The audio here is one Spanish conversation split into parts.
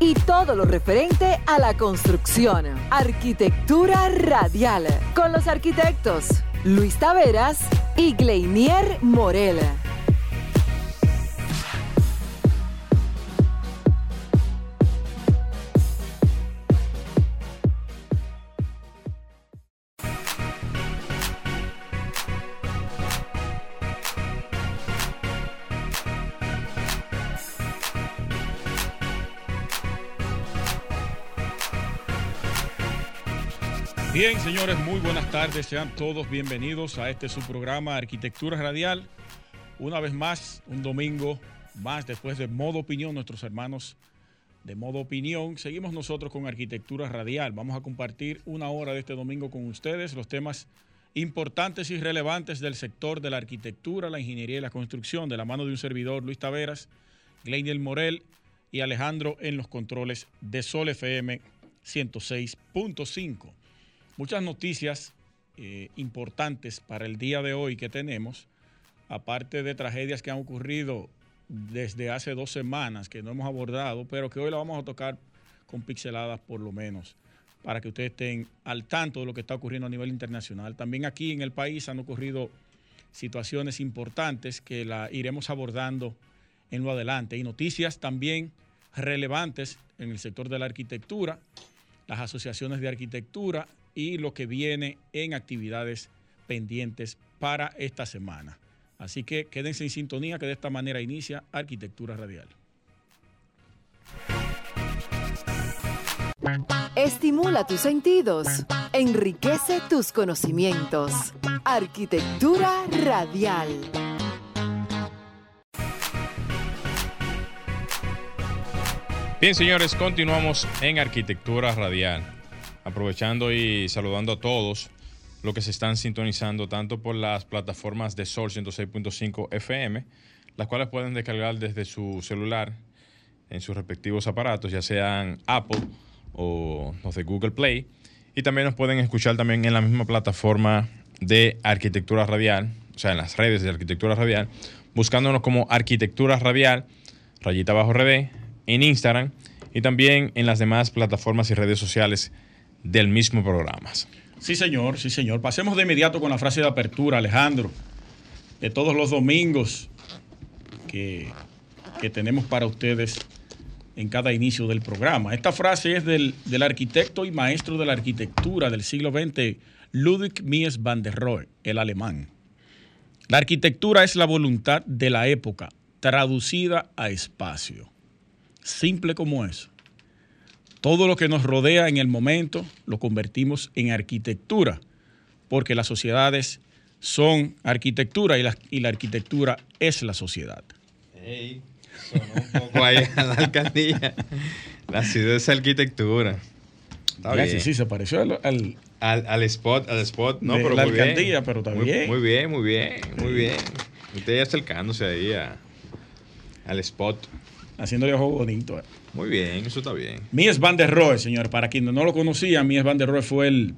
y todo lo referente a la construcción. Arquitectura Radial, con los arquitectos Luis Taveras y Gleinier Morel. Bien, señores, muy buenas tardes. Sean todos bienvenidos a este su programa Arquitectura Radial. Una vez más, un domingo más después de Modo Opinión, nuestros hermanos de Modo Opinión. Seguimos nosotros con Arquitectura Radial. Vamos a compartir una hora de este domingo con ustedes los temas importantes y relevantes del sector de la arquitectura, la ingeniería y la construcción, de la mano de un servidor, Luis Taveras, Gleiniel Morel y Alejandro en los controles de Sol FM 106.5 muchas noticias eh, importantes para el día de hoy que tenemos, aparte de tragedias que han ocurrido desde hace dos semanas que no hemos abordado, pero que hoy la vamos a tocar con pixeladas por lo menos, para que ustedes estén al tanto de lo que está ocurriendo a nivel internacional. También aquí en el país han ocurrido situaciones importantes que la iremos abordando en lo adelante y noticias también relevantes en el sector de la arquitectura, las asociaciones de arquitectura y lo que viene en actividades pendientes para esta semana. Así que quédense en sintonía que de esta manera inicia Arquitectura Radial. Estimula tus sentidos, enriquece tus conocimientos. Arquitectura Radial. Bien, señores, continuamos en Arquitectura Radial aprovechando y saludando a todos los que se están sintonizando tanto por las plataformas de Sol 106.5 FM, las cuales pueden descargar desde su celular en sus respectivos aparatos, ya sean Apple o los de Google Play. Y también nos pueden escuchar también en la misma plataforma de Arquitectura Radial, o sea, en las redes de Arquitectura Radial, buscándonos como Arquitectura Radial, rayita bajo RD, en Instagram y también en las demás plataformas y redes sociales del mismo programa. Sí, señor, sí, señor. Pasemos de inmediato con la frase de apertura, Alejandro, de todos los domingos que, que tenemos para ustedes en cada inicio del programa. Esta frase es del, del, arquitecto y maestro de la arquitectura del siglo XX, Ludwig Mies van der Rohe, el alemán. La arquitectura es la voluntad de la época traducida a espacio. Simple como eso. Todo lo que nos rodea en el momento lo convertimos en arquitectura, porque las sociedades son arquitectura y la, y la arquitectura es la sociedad. Hey, sonó un poco ahí a la alcaldía. La ciudad es arquitectura. Sí, sí, se pareció al, al, al, al spot, al spot. No, pero la muy alcaldía, bien. pero también. Muy, muy, bien, muy bien, muy bien. Usted ya acercándose ahí a, al spot. Haciéndole ojo bonito. Eh. Muy bien, eso está bien. Mies van der Rohe, señor. Para quienes no lo conocían, Mies van der Rohe fue el,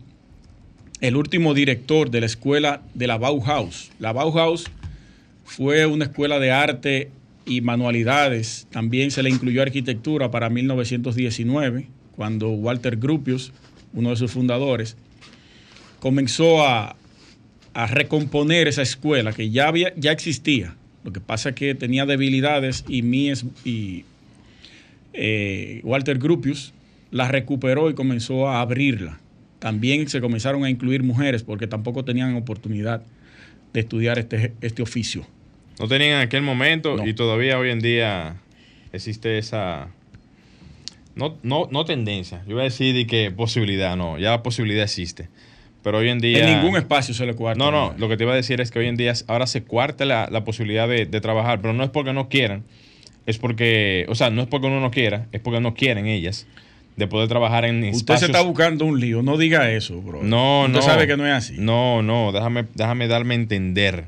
el último director de la escuela de la Bauhaus. La Bauhaus fue una escuela de arte y manualidades. También se le incluyó arquitectura para 1919, cuando Walter Gropius, uno de sus fundadores, comenzó a, a recomponer esa escuela que ya, había, ya existía. Lo que pasa es que tenía debilidades y Mies y eh, Walter Gropius la recuperó y comenzó a abrirla. También se comenzaron a incluir mujeres porque tampoco tenían oportunidad de estudiar este, este oficio. No tenían en aquel momento no. y todavía hoy en día existe esa... No, no, no tendencia, yo voy a decir de que posibilidad, no, ya la posibilidad existe. Pero hoy en día... En ningún espacio se le cuarta. No, no, lo que te iba a decir es que hoy en día ahora se cuarta la, la posibilidad de, de, trabajar, pero no es porque no quieran, es porque, o sea, no es porque uno no quiera, es porque no quieren ellas de poder trabajar en Usted espacios... se está buscando un lío, no diga eso, bro. No, Usted no. sabe que no es así. No, no, déjame, déjame darme a entender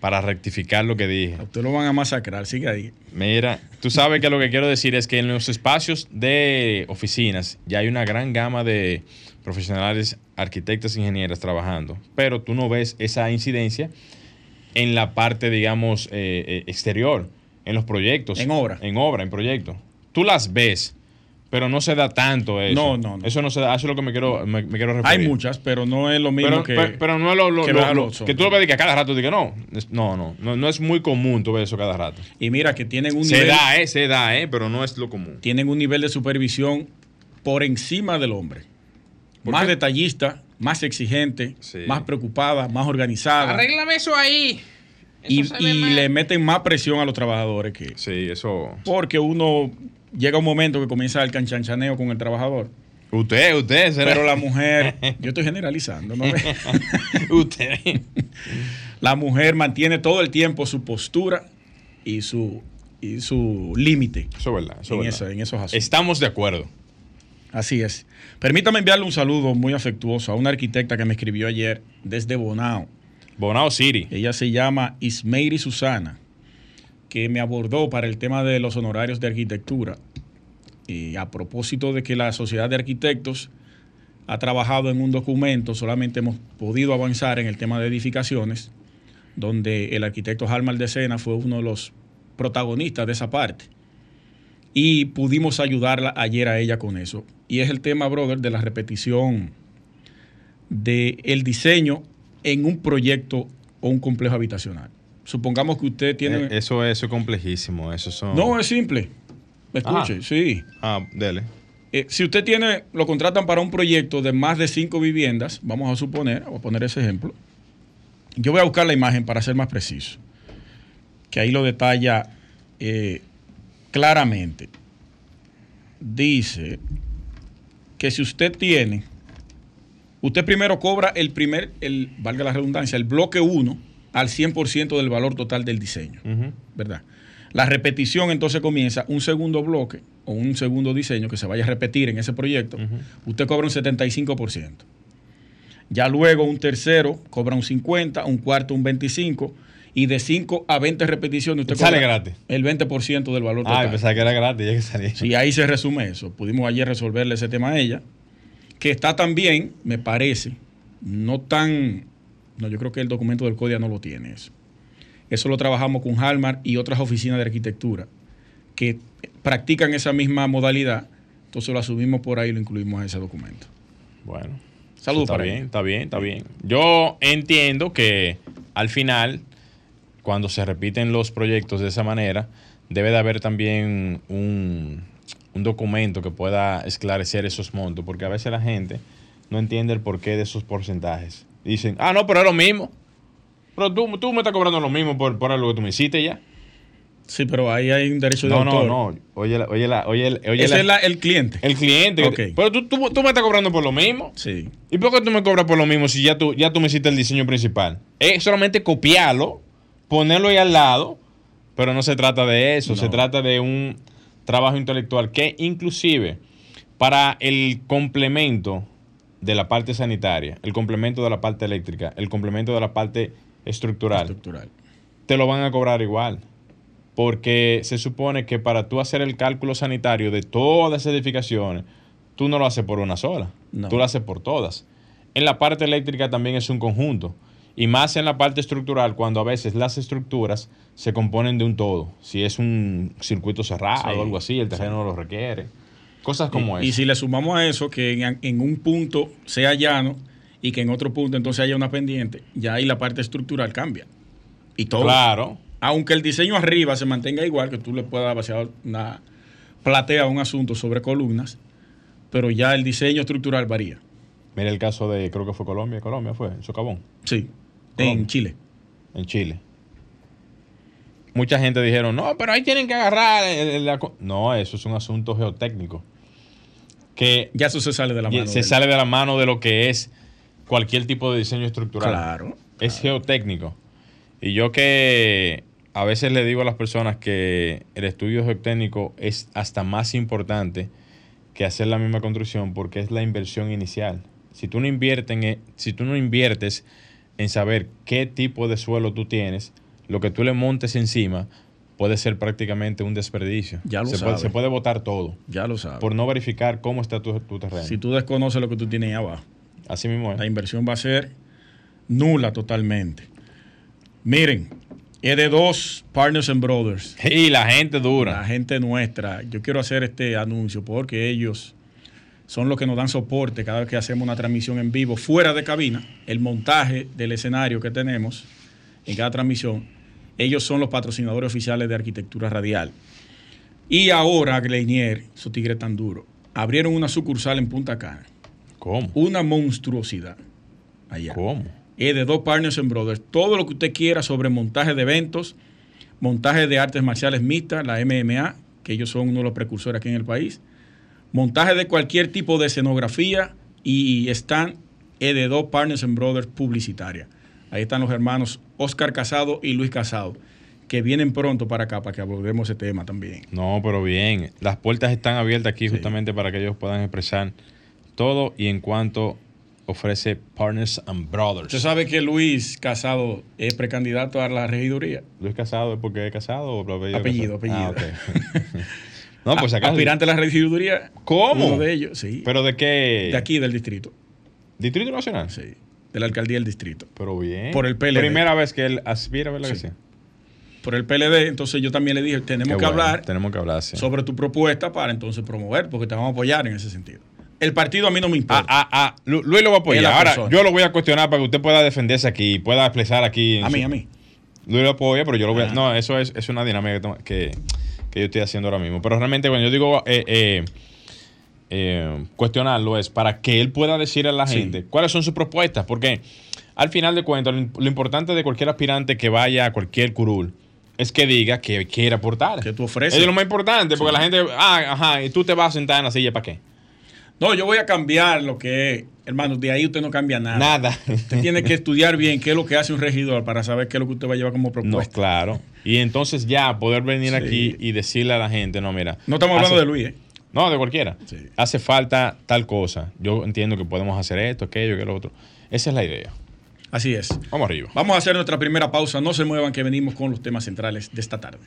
para rectificar lo que dije. A Usted lo van a masacrar, sigue ahí. Mira, tú sabes que lo que quiero decir es que en los espacios de oficinas ya hay una gran gama de profesionales, arquitectas, ingenieras trabajando, pero tú no ves esa incidencia en la parte, digamos, eh, eh, exterior, en los proyectos. En obra. En obra, en proyectos. Tú las ves, pero no se da tanto eso. No, no, no. Eso no se da, eso es lo que me quiero, me, me quiero referir. Hay muchas, pero no es lo mismo Pero, que. pero, pero no es lo, lo- que lo- lo- que tú lo ves que a cada rato digas no. No, no, no, no es muy común tú ver eso cada rato. y mira que tienen un Se nivel, da, eh, se da, eh, pero no es lo común. tienen un nivel de supervisión por encima del hombre. ¿Por Más qué? detallista, más exigente, Sí. más preocupada, más organizada. Arréglame eso ahí. Y y le meten más presión a los trabajadores que. Sí, eso. Porque uno llega un momento que comienza el canchanchaneo con el trabajador. Usted, usted, será. Pero la mujer, yo estoy generalizando, ¿no? usted. la mujer mantiene todo el tiempo su postura y su, y su límite Eso es verdad. Eso es en, verdad. eso- en esos asuntos. Estamos de acuerdo. Así es. Permítame enviarle un saludo muy afectuoso a una arquitecta que me escribió ayer desde Bonao. Bonao City. Ella se llama Ismeiri Susana, que me abordó para el tema de los honorarios de arquitectura. Y a propósito de que la Sociedad de Arquitectos ha trabajado en un documento, solamente hemos podido avanzar en el tema de edificaciones, donde el arquitecto Halmar de Sena fue uno de los protagonistas de esa parte. Y pudimos ayudarla ayer a ella con eso. Y es el tema, brother, de la repetición del diseño en un proyecto o un complejo habitacional. Supongamos que usted tiene... Eh, eso, eso es complejísimo. Eso son. no, es simple. Escuche, Ah. sí. Ah, dele. Eh, si usted tiene, lo contratan para un proyecto de más de cinco viviendas, vamos a suponer, voy a poner ese ejemplo. Yo voy a buscar la imagen para ser más preciso, que ahí lo detalla eh, claramente. Dice que si usted tiene, usted primero cobra el primer, el, valga la redundancia, el bloque 1 al 100% del valor total del diseño. ¿verdad? La repetición entonces comienza un segundo bloque o un segundo diseño que se vaya a repetir en ese proyecto. Usted cobra un 75%. Ya luego un tercero cobra un 50, un cuarto un 25 y de 5 a 20 repeticiones usted Sale cobra gratis. el 20% del valor Ah, total. pensaba que era gratis. Ya que salía. Sí, ahí se resume eso. Pudimos ayer resolverle ese tema a ella, que está también, me parece, no tan... No, yo creo que el documento del CODIA no lo tiene eso. Eso lo trabajamos con Halmar y otras oficinas de arquitectura que practican esa misma modalidad. Entonces lo asumimos por ahí y lo incluimos en ese documento. Bueno. Saludos Está para bien, está bien, está bien. Yo entiendo que al final, cuando se repiten los proyectos de esa manera, debe de haber también un, un documento que pueda esclarecer esos montos, porque a veces la gente no entiende el porqué de esos porcentajes. Dicen, ah, no, pero es lo mismo. Pero tú, tú me estás cobrando lo mismo por, por algo que tú me hiciste ya. Sí, pero ahí hay un derecho de No, no, autor. no. Oye, la- oye, la- oye, oye Ese la- es el cliente. el cliente. que Ok. te- pero tú, tú, tú me estás cobrando por lo mismo. Sí. ¿Y por qué tú me cobras por lo mismo si ya tú, ya tú me hiciste el diseño principal? Es solamente copiarlo, ponerlo ahí al lado, pero no se trata de eso, No. se trata de un trabajo intelectual que inclusive para el complemento de la parte sanitaria, el complemento de la parte eléctrica, el complemento de la parte estructural, Estructural. te lo van a cobrar igual. Porque se supone que para tú hacer el cálculo sanitario de todas esas edificaciones, tú no lo haces por una sola, No. tú lo haces por todas. En la parte eléctrica también es un conjunto. Y más en la parte estructural, cuando a veces las estructuras se componen de un todo. Si es un circuito cerrado Sí, o algo así, el terreno lo requiere. Cosas como y, y eso. si le sumamos a eso que en, en un punto sea llano y que en otro punto entonces haya una pendiente, ya ahí la parte estructural cambia. Y todo. Claro. Aunque el diseño arriba se mantenga igual, que tú le puedas vaciar una platea a un asunto sobre columnas, pero ya el diseño estructural varía. Mira el caso de, creo que fue Colombia, Colombia fue, en Socavón. Sí. En Chile. en Chile. Mucha gente dijeron, no, pero ahí tienen que agarrar. el- el- la co-". No, eso es un asunto geotécnico. Que Ya eso se sale de la mano. se del- sale de la mano de lo que es cualquier tipo de diseño estructural. Claro. Es geotécnico. Y yo que a veces le digo a las personas que el estudio geotécnico es hasta más importante que hacer la misma construcción porque es la inversión inicial. Si tú no inviertes en, si tú no inviertes en saber qué tipo de suelo tú tienes, lo que tú le montes encima puede ser prácticamente un desperdicio. Ya lo se, sabes. puede, se puede botar todo Ya lo sabes. por no verificar cómo está tu, tu terreno. si tú desconoces lo que tú tienes ahí abajo, Así mismo es. la inversión va a ser nula totalmente. Miren, es de dos Partners and Brothers. Y la gente dura. La gente nuestra, yo quiero hacer este anuncio porque ellos son los que nos dan soporte cada vez que hacemos una transmisión en vivo fuera de cabina, el montaje del escenario que tenemos en cada transmisión. Ellos son los patrocinadores oficiales de Arquitectura Radial. Y ahora, Gleinier, esos tigres tan duros, abrieron una sucursal en Punta Cana. ¿Cómo? Una monstruosidad allá. ¿Cómo? Es de dos Partners and Brothers. Todo lo que usted quiera sobre montaje de eventos, montaje de artes marciales mixtas, la MMA, que ellos son uno de los precursores aquí en el país, montaje de cualquier tipo de escenografía y están es de dos Partners and Brothers publicitaria. Ahí están los hermanos Oscar Casado y Luis Casado, que vienen pronto para acá para que abordemos ese tema también. No, pero bien. Las puertas están abiertas aquí justamente para que ellos puedan expresar todo y en cuanto ofrece Partners and Brothers. Usted sabe que Luis Casado es precandidato a la regiduría. Luis Casado es porque es casado o Apellido, Casado? apellido. Ah, ok. no, pues acá. Aspirante a la regiduría. ¿Cómo? Uno de ellos, sí. ¿Pero de qué? de aquí del distrito. ¿Distrito Nacional? Sí. De la alcaldía del distrito. Pero bien. Por el PLD. Primera vez que él aspira, ¿verdad que Sí. sí? Por el PLD, entonces yo también le dije, tenemos Qué que bueno, hablar Tenemos que hablar, sí. sobre tu propuesta para entonces promover, porque te vamos a apoyar en ese sentido. El partido a mí no me Ah, importa. ah, ah, Lu- Luis lo va a apoyar. Ahora, yo lo voy a cuestionar para que usted pueda defenderse aquí, pueda expresar aquí. a su- mí, a mí. Luis lo apoya, pero yo lo voy a... Ah. No, eso es, es una dinámica que, toma- que, yo estoy haciendo ahora mismo. Pero realmente cuando yo digo eh, eh, eh, cuestionarlo es para que él pueda decir a la Sí. gente cuáles son sus propuestas. Porque al final de cuentas, lo, lo importante de cualquier aspirante que vaya a cualquier curul es que diga que quiere aportar. Que tú ofreces. Es lo más importante, porque la gente, ah, ajá, y tú te vas a sentar en la silla, ¿para qué? No, yo voy a cambiar lo que es. Hermano, de ahí usted no cambia nada. Nada. Usted tiene que estudiar bien qué es lo que hace un regidor para saber qué es lo que usted va a llevar como No, propuesta. claro. Y entonces ya poder venir Sí. aquí y decirle a la gente, no, mira. No estamos hablando de Luis, ¿eh? No, de cualquiera. Sí. Hace falta tal cosa. Yo entiendo que podemos hacer esto, aquello, que lo otro. Esa es la idea. Así es. Vamos arriba. Vamos a hacer nuestra primera pausa. No se muevan que venimos con los temas centrales de esta tarde.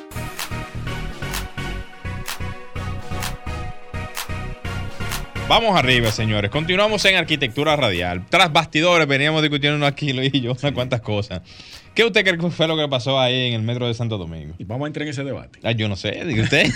Vamos arriba, señores. Continuamos en arquitectura radial. Tras bastidores veníamos discutiendo aquí, Luis y yo, unas cuantas cosas. ¿Qué usted cree que fue lo que pasó ahí en el metro de Santo Domingo? Y vamos a entrar en ese debate. Ah, yo no sé, diga usted.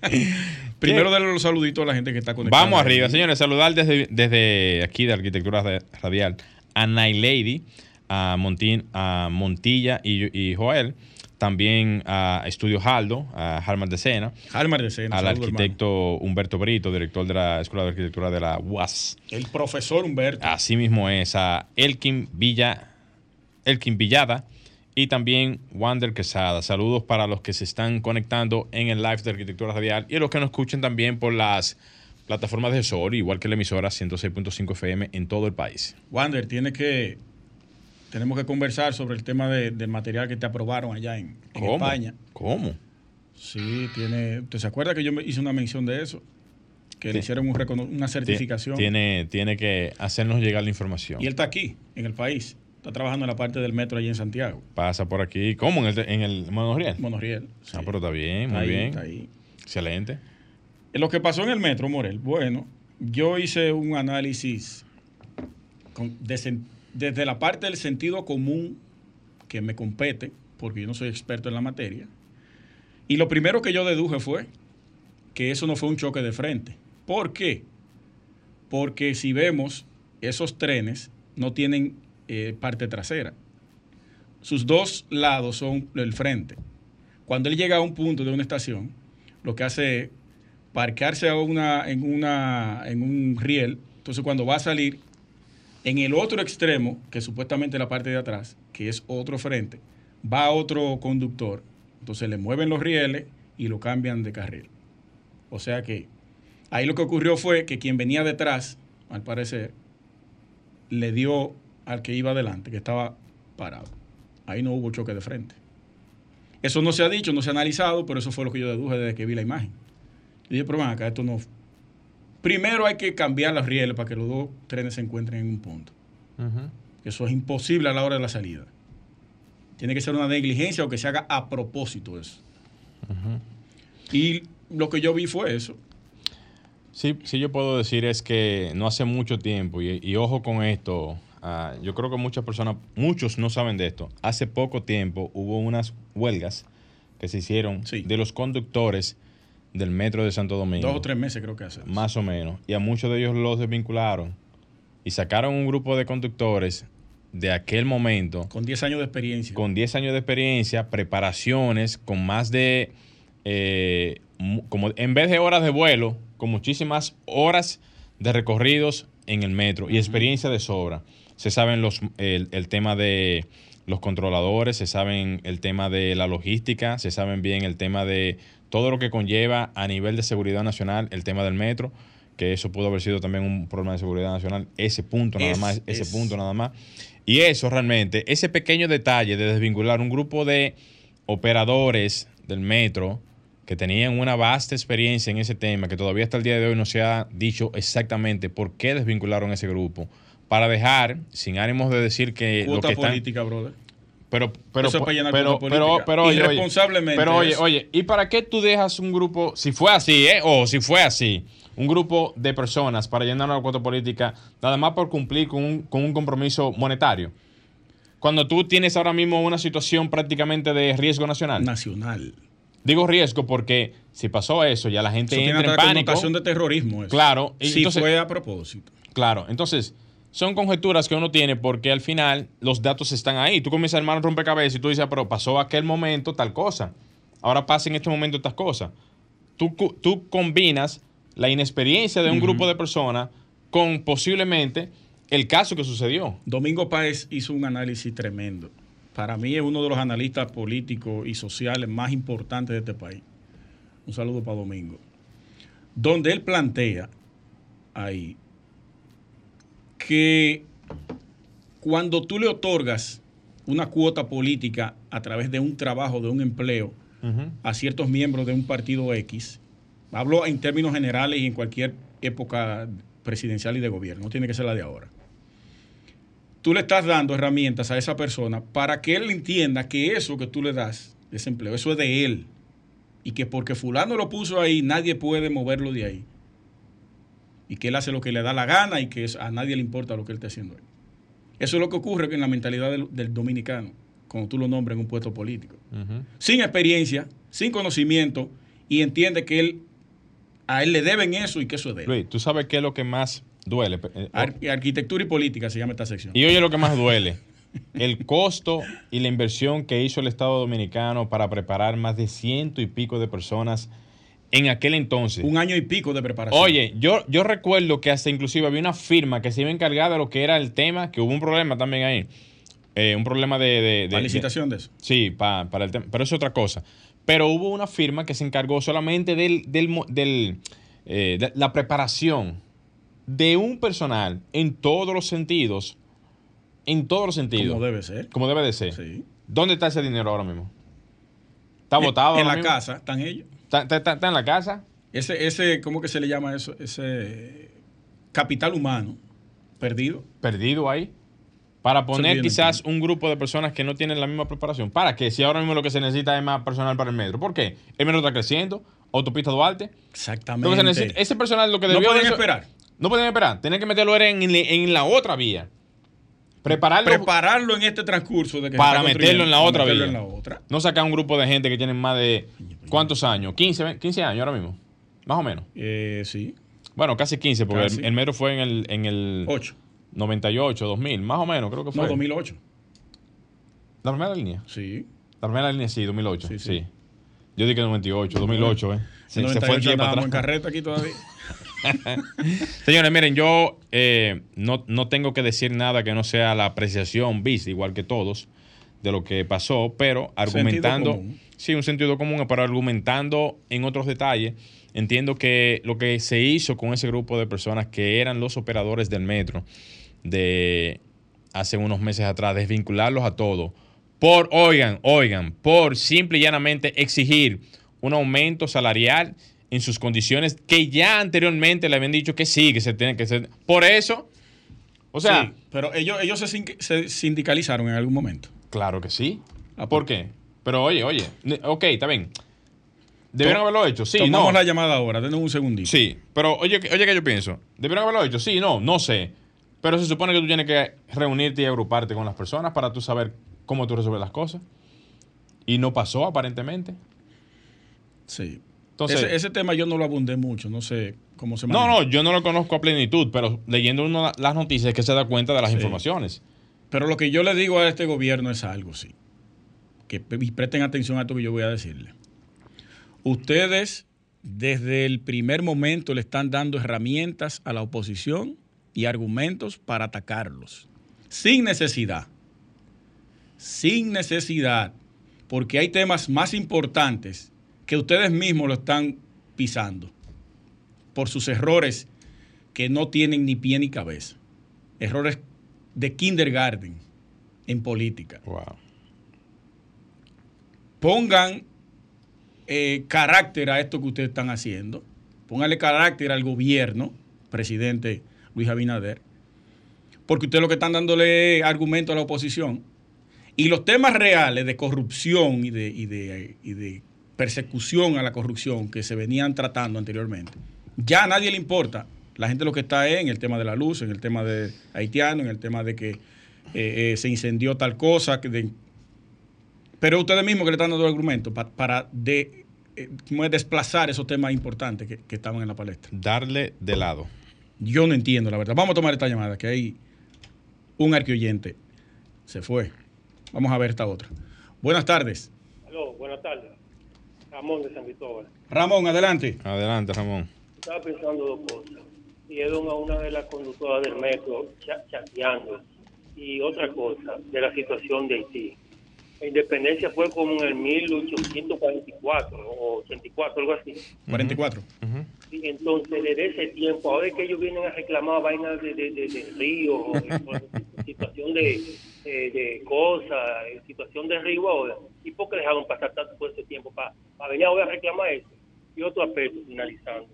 Primero darle los saluditos a la gente que está conectada. Vamos arriba, señores. Saludar desde, desde aquí de Arquitectura Radial a Night Lady, a, Montín, a Montilla y, y Joel. También a Estudio Haldo, a Harman de Sena, Almar de Sena. al arquitecto Humberto Brito, director de la Escuela de Arquitectura de la UAS. El profesor Humberto. Así mismo es a Elkin Villa, Elkin Villada y también Wander Quesada. Saludos para los que se están conectando en el live de Arquitectura Radial y a los que nos escuchen también por las plataformas de Sol, igual que la emisora 106.5 FM en todo el país. Wander, tiene que. Tenemos que conversar sobre el tema de- del material que te aprobaron allá en, en ¿Cómo? España. ¿Cómo? Sí, tiene. ¿Usted se acuerda que yo me hice una mención de eso? Que Sí. le hicieron un una Ti- certificación. Tiene, tiene que hacernos llegar la información. Y él está aquí, en el país. Está trabajando en la parte del metro allí en Santiago. Pasa por aquí. ¿Cómo? ¿En el, en el monorriel? Monoriel. Ah, pero está bien, Está muy ahí, bien. está ahí. Excelente. Eh, Lo que pasó en el metro, Morel, bueno, yo hice un análisis con- de desde la parte del sentido común que me compete, porque yo no soy experto en la materia. Y lo primero que yo deduje fue que eso no fue un choque de frente. ¿Por qué? Porque si vemos, esos trenes no tienen eh, parte trasera. Sus dos lados son el frente. Cuando él llega a un punto de una estación, lo que hace es parquearse a una, en, en un riel. Entonces, cuando va a salir, en el otro extremo, que supuestamente es la parte de atrás, que es otro frente, va otro conductor. Entonces le mueven los rieles y lo cambian de carril. O sea que ahí lo que ocurrió fue que quien venía detrás, al parecer, le dio al que iba adelante, que estaba parado. Ahí no hubo choque de frente. Eso no se ha dicho, no se ha analizado, pero eso fue lo que yo deduje desde que vi la imagen. Y dije, pero acá, esto no, Primero hay que cambiar los rieles para que los dos trenes se encuentren en un punto. Eso es imposible a la hora de la salida. Tiene que ser una negligencia o que se haga a propósito eso. Y lo que yo vi fue eso. Sí, sí, yo puedo decir es que no hace mucho tiempo, y, ojo con esto, ah, yo creo que muchas personas, muchos no saben de esto. Hace poco tiempo hubo unas huelgas que se hicieron de los conductores del metro de Santo Domingo. Dos o tres meses creo que hace. Más o menos. Y a muchos de ellos los desvincularon y sacaron un grupo de conductores de aquel momento. Con 10 años de experiencia. Con 10 años de experiencia, preparaciones, con más de, eh, como en vez de horas de vuelo, con muchísimas horas de recorridos en el metro y experiencia de sobra. Se saben los, el, el tema de los controladores, se saben el tema de la logística, se saben bien el tema de todo lo que conlleva a nivel de seguridad nacional el tema del metro, que eso pudo haber sido también un problema de seguridad nacional, ese punto nada más, ese punto nada más. Y eso realmente, ese pequeño detalle de desvincular un grupo de operadores del metro que tenían una vasta experiencia en ese tema, que todavía hasta el día de hoy no se ha dicho exactamente por qué desvincularon ese grupo, para dejar, sin ánimos de decir que... Cuota lo que política, brother. Pero, pero, pero, pero, pero, oye, pero oye, oye, ¿y para qué tú dejas un grupo, si fue así, eh, o si fue así, un grupo de personas para llenar una cuota política, nada más por cumplir con un, con un compromiso monetario? Cuando tú tienes ahora mismo una situación prácticamente de riesgo nacional. Nacional. Digo riesgo porque si pasó eso, ya la gente entra en pánico. de terrorismo. Eso. Claro. Y sí fue a propósito. Claro. Entonces, son conjeturas que uno tiene porque al final los datos están ahí. Tú comienzas a armar un rompecabezas y tú dices, ah, pero pasó aquel momento tal cosa. Ahora pasa en este momento estas cosas. Tú, tú combinas la inexperiencia de un grupo de personas con posiblemente el caso que sucedió. Domingo Páez hizo un análisis tremendo. Para mí es uno de los analistas políticos y sociales más importantes de este país. Un saludo para Domingo. Donde él plantea ahí que cuando tú le otorgas una cuota política a través de un trabajo, de un empleo, a ciertos miembros de un partido X, hablo en términos generales y en cualquier época presidencial y de gobierno, no tiene que ser la de ahora. Tú le estás dando herramientas a esa persona para que él entienda que eso que tú le das, ese empleo, eso es de él. Y que porque fulano lo puso ahí, nadie puede moverlo de ahí y que él hace lo que le da la gana y que a nadie le importa lo que él esté haciendo ahí. Eso es lo que ocurre en la mentalidad del, dominicano, cuando tú lo nombras en un puesto político. Sin experiencia, sin conocimiento, y entiende que él a él le deben eso y que eso es de él. Luis, ¿tú sabes qué es lo que más duele? Eh, arquitectura y política se llama esta sección. Y oye lo que más duele. El costo y la inversión que hizo el Estado Dominicano para preparar más de ciento y pico de personas en aquel entonces. Un año y pico de preparación. Oye, yo, yo recuerdo que hasta inclusive había una firma que se iba encargada de lo que era el tema, que hubo un problema también ahí. Eh, un problema de... de, licitación de, eso? Sí, para el tema. Pero eso es otra cosa. Pero hubo una firma que se encargó solamente del, del, eh, de la preparación de un personal en todos los sentidos. En todos los sentidos. Como debe ser. Como debe de ser. Sí. ¿Dónde está ese dinero ahora mismo? ¿Está votado? En, la casa, están ellos. ¿Está, en la casa? Ese, ese, ¿cómo que se le llama eso? Ese capital humano perdido. Perdido ahí. Para poner quizás un grupo de personas que no tienen la misma preparación. ¿Para qué? Si ahora mismo lo que se necesita es más personal para el metro. ¿Por qué? El metro está creciendo. Autopista Duarte. Exactamente. ese personal lo que debió... No pueden esperar. No pueden esperar. Tienen que meterlo en, en la otra vía. Prepararlo, prepararlo en este transcurso de que para meterlo en la otra vía. No sacar un grupo de gente que tienen más de ¿cuántos años? 15, 15 años ahora mismo. Más o menos. Eh, sí. Bueno, casi 15, porque El, metro fue en el, en el 8. 98, 2000, más o menos, creo que fue. No, 2008. ¿La primera línea? Sí. La primera línea sí, 2008. Sí. sí. Yo dije 98, 2008, ¿eh? Se, se fue el tiempo atrás. en carreta aquí todavía. Señores, miren, yo eh, no, tengo que decir nada que no sea la apreciación bis, igual que todos, de lo que pasó, pero argumentando, sí, un sentido común, pero argumentando en otros detalles, entiendo que lo que se hizo con ese grupo de personas que eran los operadores del metro de hace unos meses atrás, desvincularlos a todos, por, oigan, oigan, por simple y llanamente exigir un aumento salarial en sus condiciones que ya anteriormente le habían dicho que sí, que se tiene que ser. Por eso, o sea. Sí, pero ellos, ellos se, sin- se sindicalizaron en algún momento. Claro que sí. Ah, ¿Por pues. qué? Pero oye, oye, ok, está bien. Debieron haberlo hecho, sí, Tomamos no. la llamada ahora, denos un segundito. Sí, pero oye, oye que yo pienso, ¿debieron haberlo hecho? Sí, no, no sé. Pero se supone que tú tienes que reunirte y agruparte con las personas para tú saber cómo tú resuelves las cosas. Y no pasó aparentemente. Sí. Entonces, ese, ese tema yo no lo abundé mucho, no sé cómo se no, maneja. no, yo no lo conozco a plenitud, pero leyendo uno las noticias es que se da cuenta de las Sí. informaciones. Pero lo que yo le digo a este gobierno es algo, sí. Que presten atención a esto que yo voy a decirle. Ustedes, desde el primer momento, le están dando herramientas a la oposición y argumentos para atacarlos. Sin necesidad. Sin necesidad. Porque hay temas más importantes que ustedes mismos lo están pisando. Por sus errores que no tienen ni pie ni cabeza. Errores de kindergarten en política. Wow. Pongan eh, carácter a esto que ustedes están haciendo. Pónganle carácter al gobierno, presidente Luis Abinader, porque ustedes lo que están dándole argumento a la oposición. Y los temas reales de corrupción y de, y de, y de persecución a la corrupción que se venían tratando anteriormente, ya a nadie le importa. La gente lo que está es en el tema de la luz, en el tema de haitiano, en el tema de que eh, eh, se incendió tal cosa, que de- pero ustedes mismos que le están dando argumentos pa- para de, eh, desplazar esos temas importantes que, que estaban en la palestra. Darle de lado. Yo no entiendo, la verdad. Vamos a tomar esta llamada, que hay un arqueoyente. Se fue. Vamos a ver esta otra. Buenas tardes. Aló, buenas tardes. Ramón de San Cristóbal. Ramón, adelante. Adelante, Ramón. Estaba pensando dos cosas. Vieron a una de las conductoras del metro cha- chateando. Y otra cosa, de la situación de Haití. La independencia fue como en el 1844 o 84, algo así. 44. Ujú. Y entonces, desde ese tiempo, ahora es que ellos vienen a reclamar vainas de, de, de, de río, situación de, de, de cosas, situación de río ahora. ¿Y por qué dejaron pasar tanto por ese tiempo para venir ahora a reclamar eso? Y otro aspecto, finalizando.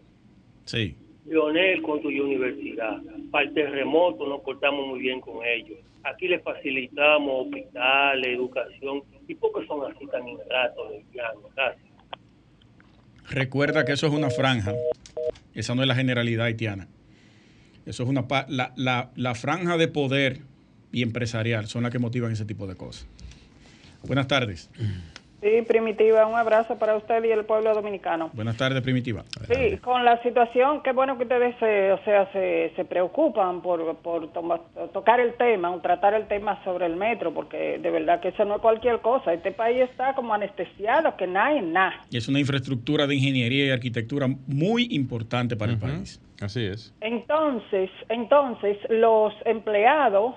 Sí. Leonel construyó universidad. Para el terremoto nos portamos muy bien con ellos. Aquí les facilitamos hospitales, educación. ¿Y por qué son así tan ingratos, lesbianos? Gracias. Recuerda que eso es una franja. Esa no es la generalidad haitiana. Eso es una pa- la, la, la franja de poder y empresarial son las que motivan ese tipo de cosas. Buenas tardes. Sí, Primitiva, un abrazo para usted y el pueblo dominicano. Buenas tardes, Primitiva. Sí, con la situación, qué bueno que ustedes se, o sea, se, se preocupan por, por toma- tocar el tema, o tratar el tema sobre el metro, porque de verdad que eso no es cualquier cosa. Este país está como anestesiado, que nada es nada. Y es una infraestructura de ingeniería y arquitectura muy importante para el país. Así es. Entonces, entonces los empleados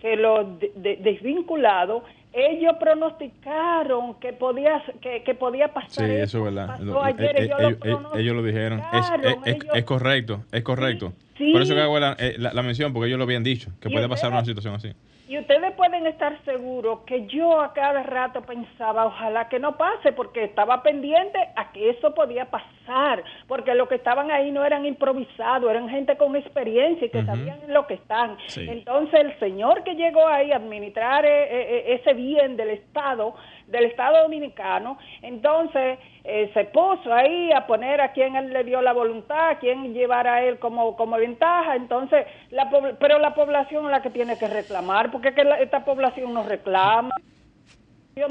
que los de- de- desvinculados, ellos pronosticaron que podía que, que podía Sí, pasar eso es verdad. Pasó Lo- ayer, eh, ellos, eh, lo ellos, eh, lo dijeron. Es, es- pronosticaron, es- ellos- es correcto, es correcto. Sí. Por eso que hago la, eh, la- la mención, porque ellos lo habían dicho, que puede pasar una situación así. Y ustedes pueden estar seguros que yo a cada rato pensaba, ojalá que no pase, porque estaba pendiente a que eso podía pasar, porque los que estaban ahí no eran improvisados, eran gente con experiencia y que sabían en lo que están. Sí. Entonces el señor que llegó ahí a administrar eh, eh, ese bien del Estado, del Estado dominicano, entonces eh, se puso ahí a poner a quien él le dio la voluntad, a quien llevara a él como, como ventaja, entonces, la pero la población es la que tiene que reclamar, porque que la- esta población no reclama.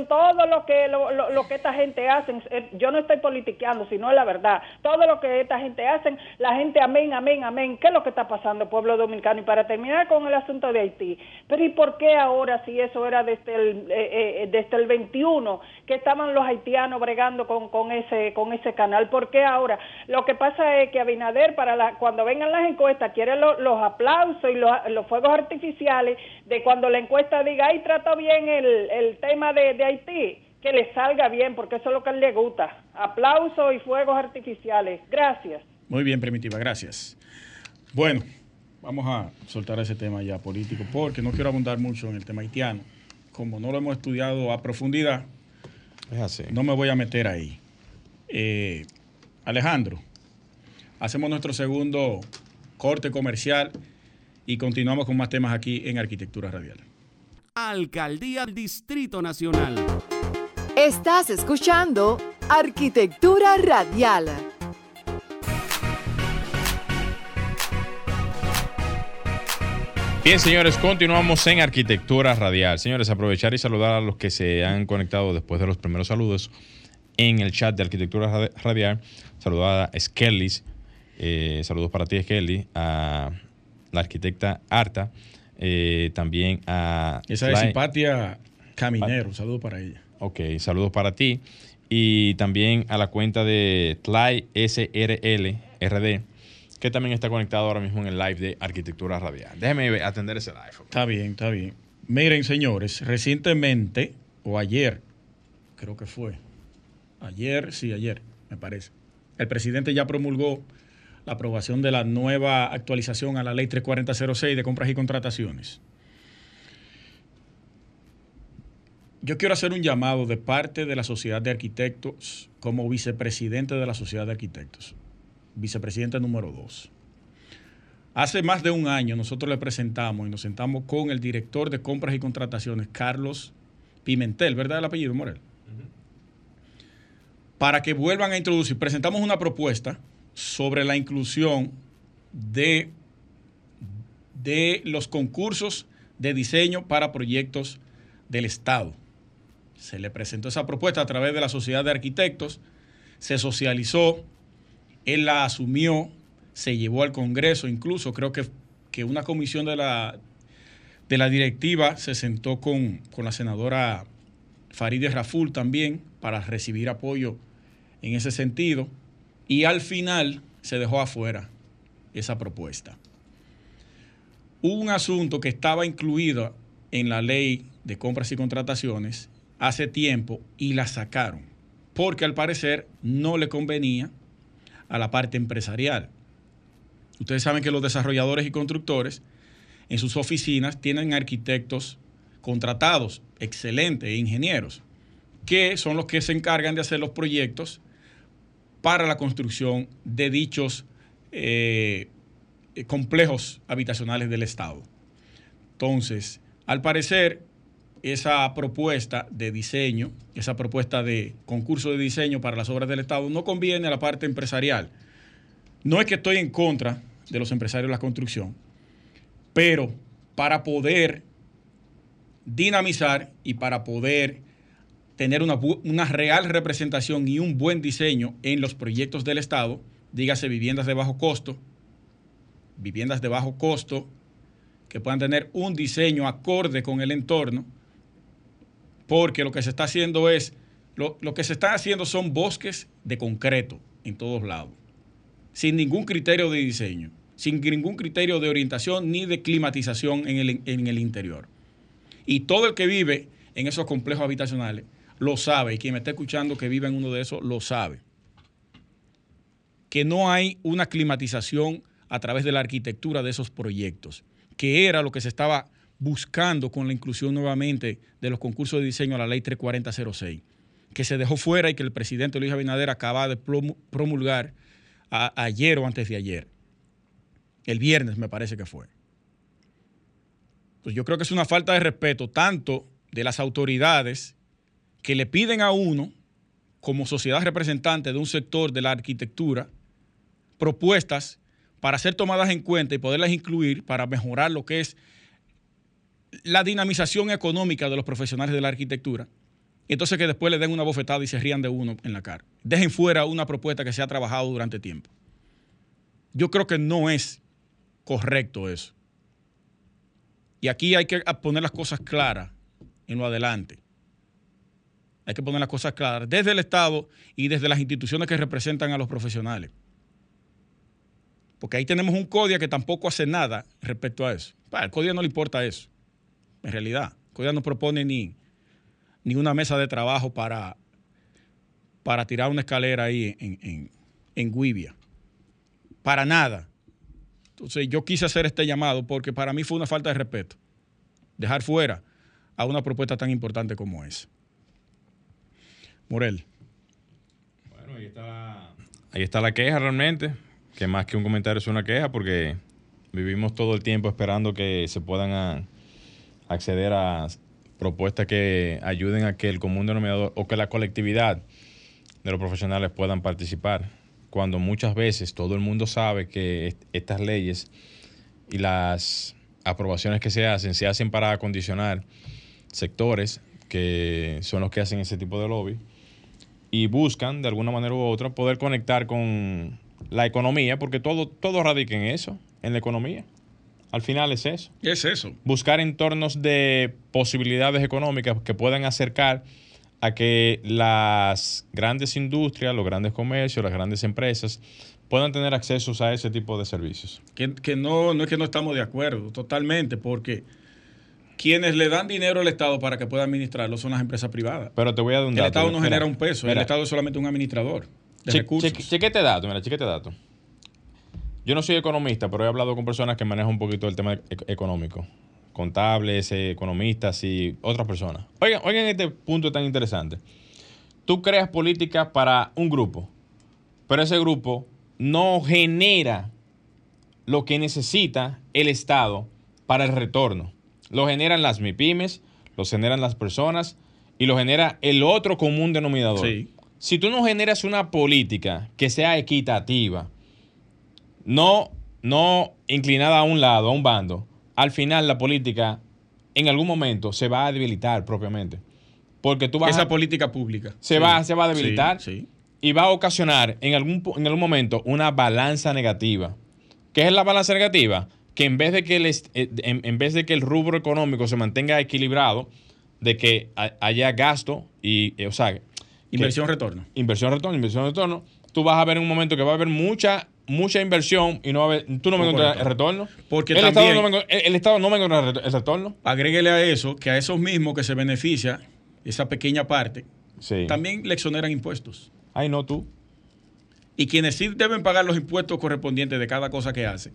Todo lo que lo, lo- que esta gente hacen, eh, yo no estoy politiqueando, sino es la verdad. Todo lo que esta gente hacen, la gente amén, amén, amén. ¿Qué es lo que está pasando, pueblo dominicano? Y para terminar con el asunto de Haití, pero ¿y por qué ahora, si eso era desde el, eh, eh, desde el 21, que estaban los haitianos bregando con, con ese con ese canal? ¿Por qué ahora? Lo que pasa es que Abinader, para la, cuando vengan las encuestas, quiere lo- los aplausos y los, los fuegos artificiales de cuando la encuesta diga, ay, trató bien el, el tema de, de Haití, que le salga bien, porque eso es lo que a él le gusta. Aplausos y fuegos artificiales. Gracias. Muy bien, Primitiva, gracias. Bueno, vamos a soltar ese tema ya político, porque no quiero abundar mucho en el tema haitiano. Como no lo hemos estudiado a profundidad, Es así. no me voy a meter ahí. Eh, Alejandro, hacemos nuestro segundo corte comercial y continuamos con más temas aquí en Arquitectura Radial. Alcaldía Distrito Nacional. Estás escuchando Arquitectura Radial. Bien, señores, continuamos en Arquitectura Radial. Señores, aprovechar y saludar a los que se han conectado después de los primeros saludos en el chat de Arquitectura Radial. Saludar a Skellis. Eh, saludos para ti, Skelly. A la arquitecta Arta. Eh, también a. Esa es Simpatia Caminero. Saludos para ella. Ok, saludos para ti. Y también a la cuenta de Tly SRL RD que también está conectado ahora mismo en el live de Arquitectura Radial. Déjeme atender ese live. Está bien, está bien. Miren, señores, recientemente, o ayer, creo que fue, ayer, sí, ayer, me parece, el presidente ya promulgó la aprobación de la nueva actualización a la ley 3406 de compras y contrataciones. Yo quiero hacer un llamado de parte de la Sociedad de Arquitectos como vicepresidente de la Sociedad de Arquitectos vicepresidente número dos. Hace más de un año nosotros le presentamos y nos sentamos con el director de compras y contrataciones, Carlos Pimentel, ¿verdad el apellido, Morel? Para que vuelvan a introducir, presentamos una propuesta sobre la inclusión de, de los concursos de diseño para proyectos del Estado. Se le presentó esa propuesta a través de la Sociedad de Arquitectos, se socializó, él la asumió, se llevó al Congreso, incluso creo que, que una comisión de la, de la directiva se sentó con, la senadora Farideh Raful también para recibir apoyo en ese sentido y al final se dejó afuera esa propuesta. Un asunto que estaba incluido en la ley de compras y contrataciones hace tiempo y la sacaron porque al parecer no le convenía a la parte empresarial. Ustedes saben que los desarrolladores y constructores en sus oficinas tienen arquitectos contratados, excelentes, e ingenieros, que son los que se encargan de hacer los proyectos para la construcción de dichos eh, complejos habitacionales del Estado. Entonces, al parecer, esa propuesta de diseño, esa propuesta de concurso de diseño para las obras del Estado no conviene a la parte empresarial. No es que estoy en contra de los empresarios de la construcción, pero para poder dinamizar y para poder tener una, una, real representación y un buen diseño en los proyectos del Estado, dígase viviendas de bajo costo, viviendas de bajo costo, que puedan tener un diseño acorde con el entorno, porque lo que se está haciendo es, lo, que se está haciendo son bosques de concreto en todos lados, sin ningún criterio de diseño, sin ningún criterio de orientación ni de climatización en el, en el interior. Y todo el que vive en esos complejos habitacionales lo sabe, y quien me está escuchando que vive en uno de esos lo sabe, que no hay una climatización a través de la arquitectura de esos proyectos, que era lo que se estaba buscando con la inclusión nuevamente de los concursos de diseño a la ley 34006, que se dejó fuera y que el presidente Luis Abinader acaba de promulgar ayer o antes de ayer. El viernes me parece que fue. Pues yo creo que es una falta de respeto tanto de las autoridades que le piden a uno, como sociedad representante de un sector de la arquitectura, propuestas para ser tomadas en cuenta y poderlas incluir para mejorar lo que es la dinamización económica de los profesionales de la arquitectura. Entonces que después le den una bofetada y se rían de uno en la cara. Dejen fuera una propuesta que se ha trabajado durante tiempo. Yo creo que no es correcto eso. Y aquí hay que poner las cosas claras en lo adelante. Hay que poner las cosas claras desde el Estado y desde las instituciones que representan a los profesionales. Porque ahí tenemos un CODIA que tampoco hace nada respecto a eso. Al CODIA no le importa eso en realidad. CODIA no propone ni, ni una mesa de trabajo para, para tirar una escalera ahí en, en, en Guivia. Para nada. Entonces yo quise hacer este llamado porque para mí fue una falta de respeto dejar fuera a una propuesta tan importante como esa. Morel. Bueno, ahí está ahí está la queja realmente, que más que un comentario es una queja porque vivimos todo el tiempo esperando que se puedan acceder a propuestas que ayuden a que el común denominador o que la colectividad de los profesionales puedan participar, cuando muchas veces todo el mundo sabe que est- estas leyes y las aprobaciones que se hacen se hacen para acondicionar sectores que son los que hacen ese tipo de lobby y buscan de alguna manera u otra poder conectar con la economía, porque todo, todo radica en eso, en la economía. Al final es eso. Es eso. Buscar entornos de posibilidades económicas que puedan acercar a que las grandes industrias, los grandes comercios, las grandes empresas puedan tener acceso a ese tipo de servicios. Que, que no, no es que no estamos de acuerdo, totalmente, porque quienes le dan dinero al Estado para que pueda administrarlo son las empresas privadas. Pero te voy a dar un El dato. Estado no Mira, genera un peso, el Estado es solamente un administrador de che- recursos. che- chequete dato, mira, chequete dato. Yo no soy economista, pero he hablado con personas que manejan un poquito el tema e- económico. Contables, eh, economistas y otras personas. Oigan, oigan este punto tan interesante. Tú creas políticas para un grupo, pero ese grupo no genera lo que necesita el Estado para el retorno. Lo generan las MIPIMES, lo generan las personas y lo genera el otro común denominador. Sí. Si tú no generas una política que sea equitativa, no, no inclinada a un lado, a un bando, al final la política en algún momento se va a debilitar propiamente. Porque tú vas Esa a- política pública. Se va- se va a debilitar. Sí, sí. y va a ocasionar en algún, en algún momento una balanza negativa. ¿Qué es la balanza negativa? Que en vez de que el, eh, en, en vez de que el rubro económico se mantenga equilibrado, de que ha- haya gasto y, eh, o sea, que- Inversión-retorno. inversión retorno, inversión retorno, tú vas a ver en un momento que va a haber mucha mucha inversión y no va a haber, tú no me encuentras el retorno. Porque el, también- Estado no me, el, el Estado no me encuentra el retorno. Agréguele a eso que a esos mismos que se beneficia, esa pequeña parte, Sí. también le exoneran impuestos. Ay, no tú. Y quienes sí deben pagar los impuestos correspondientes de cada cosa que hace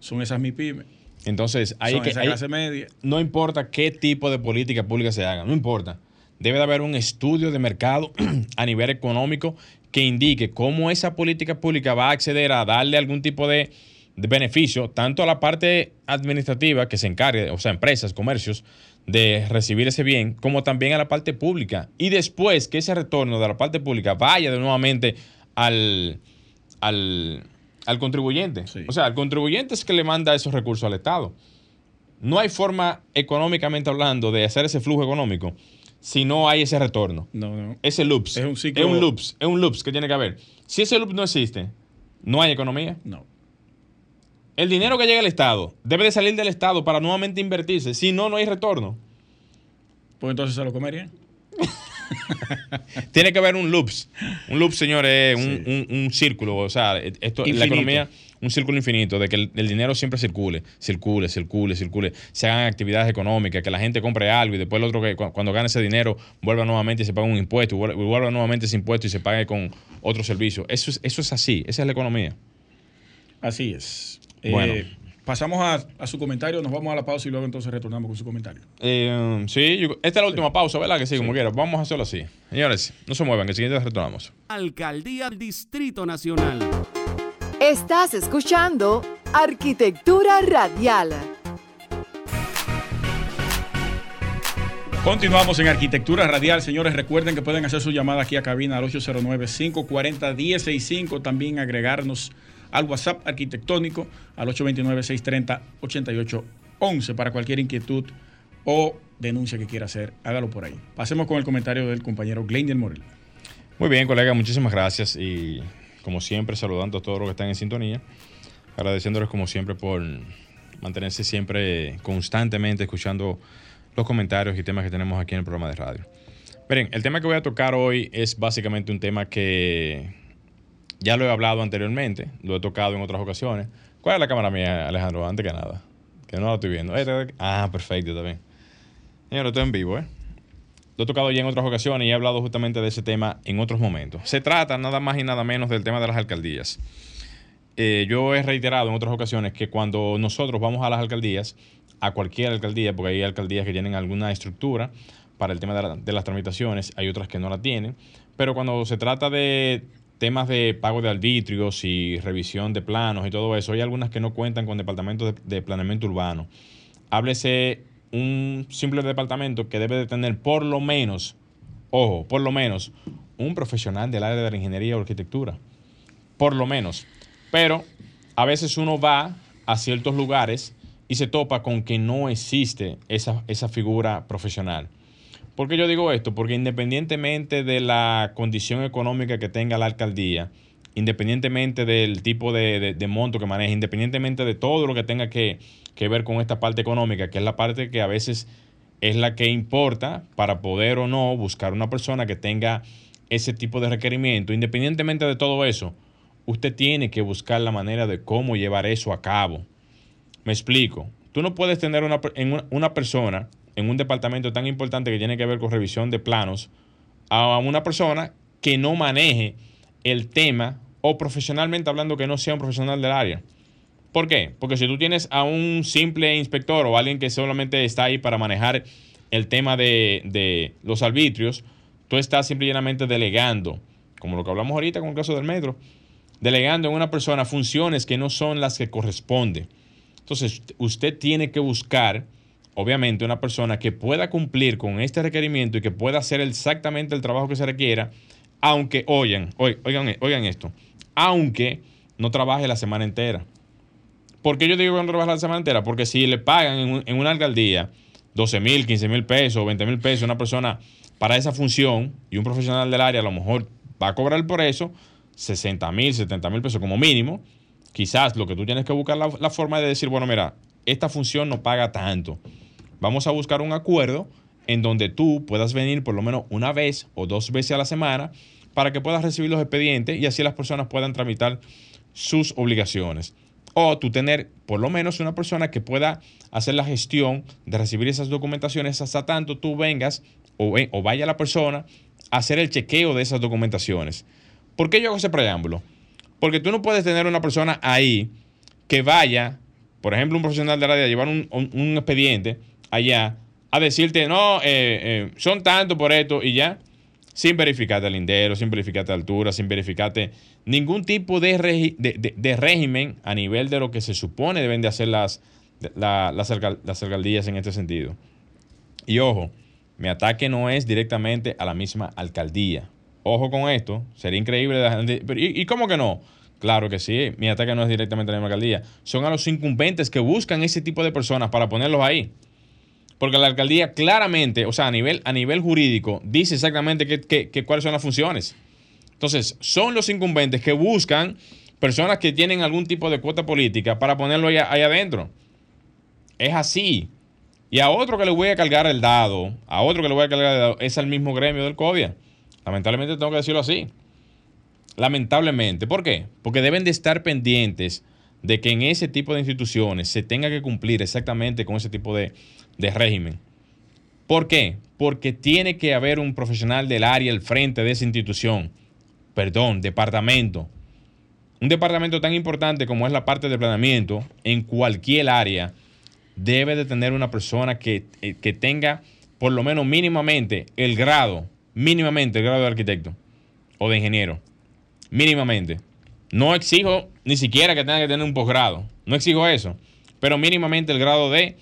son esas MIPIMES, Entonces, hay son que esa hay- clase media. no importa qué tipo de política pública se haga, no importa. Debe de haber un estudio de mercado a nivel económico que indique cómo esa política pública va a acceder a darle algún tipo de, de beneficio, tanto a la parte administrativa que se encargue, o sea, empresas, comercios, de recibir ese bien, como también a la parte pública. Y después que ese retorno de la parte pública vaya de nuevamente al, al, al contribuyente. Sí. O sea, el contribuyente es que le manda esos recursos al Estado. No hay forma económicamente hablando de hacer ese flujo económico si no hay ese retorno. No, no. Ese loops. Es un ciclo- Es un loops. Es un loops que tiene que haber. Si ese loop no existe, no hay economía. No. El dinero que llega al Estado debe de salir del Estado para nuevamente invertirse. Si no, no hay retorno. Pues entonces se lo comerían. Tiene que haber un loops. Un loop, señores, es un, un- un círculo. O sea, esto, la Infinito. economía, un círculo infinito, de que el, el dinero siempre circule, circule, circule, circule. Se hagan actividades económicas, que la gente compre algo y después el otro que cu- cuando gane ese dinero vuelva nuevamente y se pague un impuesto, y vuelva, y vuelva nuevamente ese impuesto y se pague con otro servicio. Eso es, eso es así, esa es la economía. Así es. Bueno. Eh, pasamos a, a su comentario, nos vamos a la pausa y luego entonces retornamos con su comentario. Eh, sí, yo- esta es la última pausa, ¿verdad? Que sí, como quiera. Vamos a hacerlo así. Señores, no se muevan, que el siguiente retornamos. Alcaldía Distrito Nacional. Estás escuchando Arquitectura Radial. Continuamos en Arquitectura Radial. Señores, recuerden que pueden hacer su llamada aquí a cabina al 809-540-1065. También agregarnos al WhatsApp arquitectónico al 829-630-8811 para cualquier inquietud o denuncia que quiera hacer. Hágalo por ahí. Pasemos con el comentario del compañero Glendel Morel. Muy bien, colega, muchísimas gracias. Y como siempre, saludando a todos los que están en sintonía. Agradeciéndoles como siempre por mantenerse siempre constantemente escuchando los comentarios y temas que tenemos aquí en el programa de radio. Miren, el tema que voy a tocar hoy es básicamente un tema que ya lo he hablado anteriormente, lo he tocado en otras ocasiones. ¿Cuál es la cámara mía, Alejandro? Antes que nada, que no la estoy viendo. Esta- Ah, perfecto, está bien. Señor, estoy en vivo, ¿eh? Lo he tocado ya en otras ocasiones y he hablado justamente de ese tema en otros momentos. Se trata nada más y nada menos del tema de las alcaldías. Eh, yo he reiterado en otras ocasiones que cuando nosotros vamos a las alcaldías, a cualquier alcaldía, porque hay alcaldías que tienen alguna estructura para el tema de, de las tramitaciones, hay otras que no la tienen, pero cuando se trata de temas de pago de arbitrios y revisión de planos y todo eso, hay algunas que no cuentan con departamentos de, planeamiento urbano. Háblese un simple departamento que debe de tener por lo menos, ojo, por lo menos, un profesional del área de la ingeniería o arquitectura. Por lo menos. Pero a veces uno va a ciertos lugares y se topa con que no existe esa, esa figura profesional. ¿Por qué yo digo esto? Porque independientemente de la condición económica que tenga la alcaldía, independientemente del tipo de, monto que maneja, independientemente de todo lo que tenga que, que, ver con esta parte económica, que es la parte que a veces es la que importa para poder o no buscar una persona que tenga ese tipo de requerimiento, independientemente de todo eso, usted tiene que buscar la manera de cómo llevar eso a cabo. Me explico. Tú no puedes tener una, una persona en un departamento tan importante que tiene que ver con revisión de planos a una persona que no maneje el tema o profesionalmente hablando que no sea un profesional del área. ¿Por qué? Porque si tú tienes a un simple inspector o alguien que solamente está ahí para manejar el tema de, de los arbitrios, tú estás simplemente delegando, como lo que hablamos ahorita con el caso del metro, delegando en una persona funciones que no son las que corresponden. Entonces, usted tiene que buscar, obviamente, una persona que pueda cumplir con este requerimiento y que pueda hacer exactamente el trabajo que se requiera, aunque, oigan, oigan, oigan esto, aunque no trabaje la semana entera. ¿Por qué yo digo que no trabaje la semana entera? Porque si le pagan en, en una alcaldía 12 mil, 15 mil pesos, 20 mil pesos una persona para esa función y un profesional del área a lo mejor va a cobrar por eso 60 mil, 70 mil pesos como mínimo, quizás lo que tú tienes que buscar la, la forma de decir, bueno, mira, esta función no paga tanto. Vamos a buscar un acuerdo en donde tú puedas venir por lo menos una vez o dos veces a la semana para que puedas recibir los expedientes y así las personas puedan tramitar sus obligaciones. O tú tener por lo menos una persona que pueda hacer la gestión de recibir esas documentaciones hasta tanto tú vengas o, vaya la persona a hacer el chequeo de esas documentaciones. ¿Por qué yo hago ese preámbulo? Porque tú no puedes tener una persona ahí que vaya, por ejemplo, un profesional de la área, llevar un, expediente allá a decirte, no, eh, eh, son tanto por esto y ya, sin verificarte el lindero, sin verificarte altura, sin verificarte ningún tipo de, de, régimen a nivel de lo que se supone deben de hacer las, las alcaldías en este sentido. Y ojo, mi ataque no es directamente a la misma alcaldía. Ojo con esto, sería increíble. ¿y, cómo que no? Claro que sí, mi ataque no es directamente a la misma alcaldía. Son a los incumbentes que buscan ese tipo de personas para ponerlos ahí. Porque la alcaldía claramente, o sea, a nivel, a nivel jurídico, dice exactamente qué cuáles son las funciones. Entonces, son los incumbentes que buscan personas que tienen algún tipo de cuota política para ponerlo ahí adentro. Es así. Y a otro que le voy a cargar el dado, a otro que le voy a cargar el dado, es al mismo gremio del CODIA. Lamentablemente tengo que decirlo así. Lamentablemente. ¿Por qué? Porque deben de estar pendientes de que en ese tipo de instituciones se tenga que cumplir exactamente con ese tipo de, de régimen. ¿Por qué? Porque tiene que haber un profesional del área al frente de esa institución. Perdón, departamento. Un departamento tan importante como es la parte de planeamiento en cualquier área debe de tener una persona que, eh, que tenga por lo menos mínimamente el grado, mínimamente el grado de arquitecto o de ingeniero. Mínimamente. No exijo ni siquiera que tenga que tener un posgrado. No exijo eso. Pero mínimamente el grado de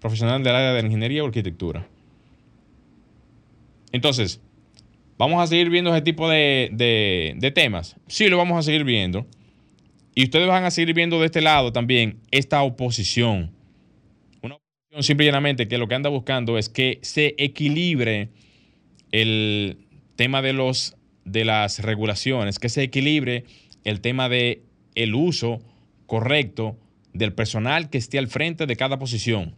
profesional del área de ingeniería o arquitectura. Entonces, ¿vamos a seguir viendo ese tipo de, de, temas? Sí, lo vamos a seguir viendo. Y ustedes van a seguir viendo de este lado también esta oposición Simple y llanamente que lo que anda buscando es que se equilibre el tema de, los, de las regulaciones, que se equilibre el tema de el uso correcto del personal que esté al frente de cada posición.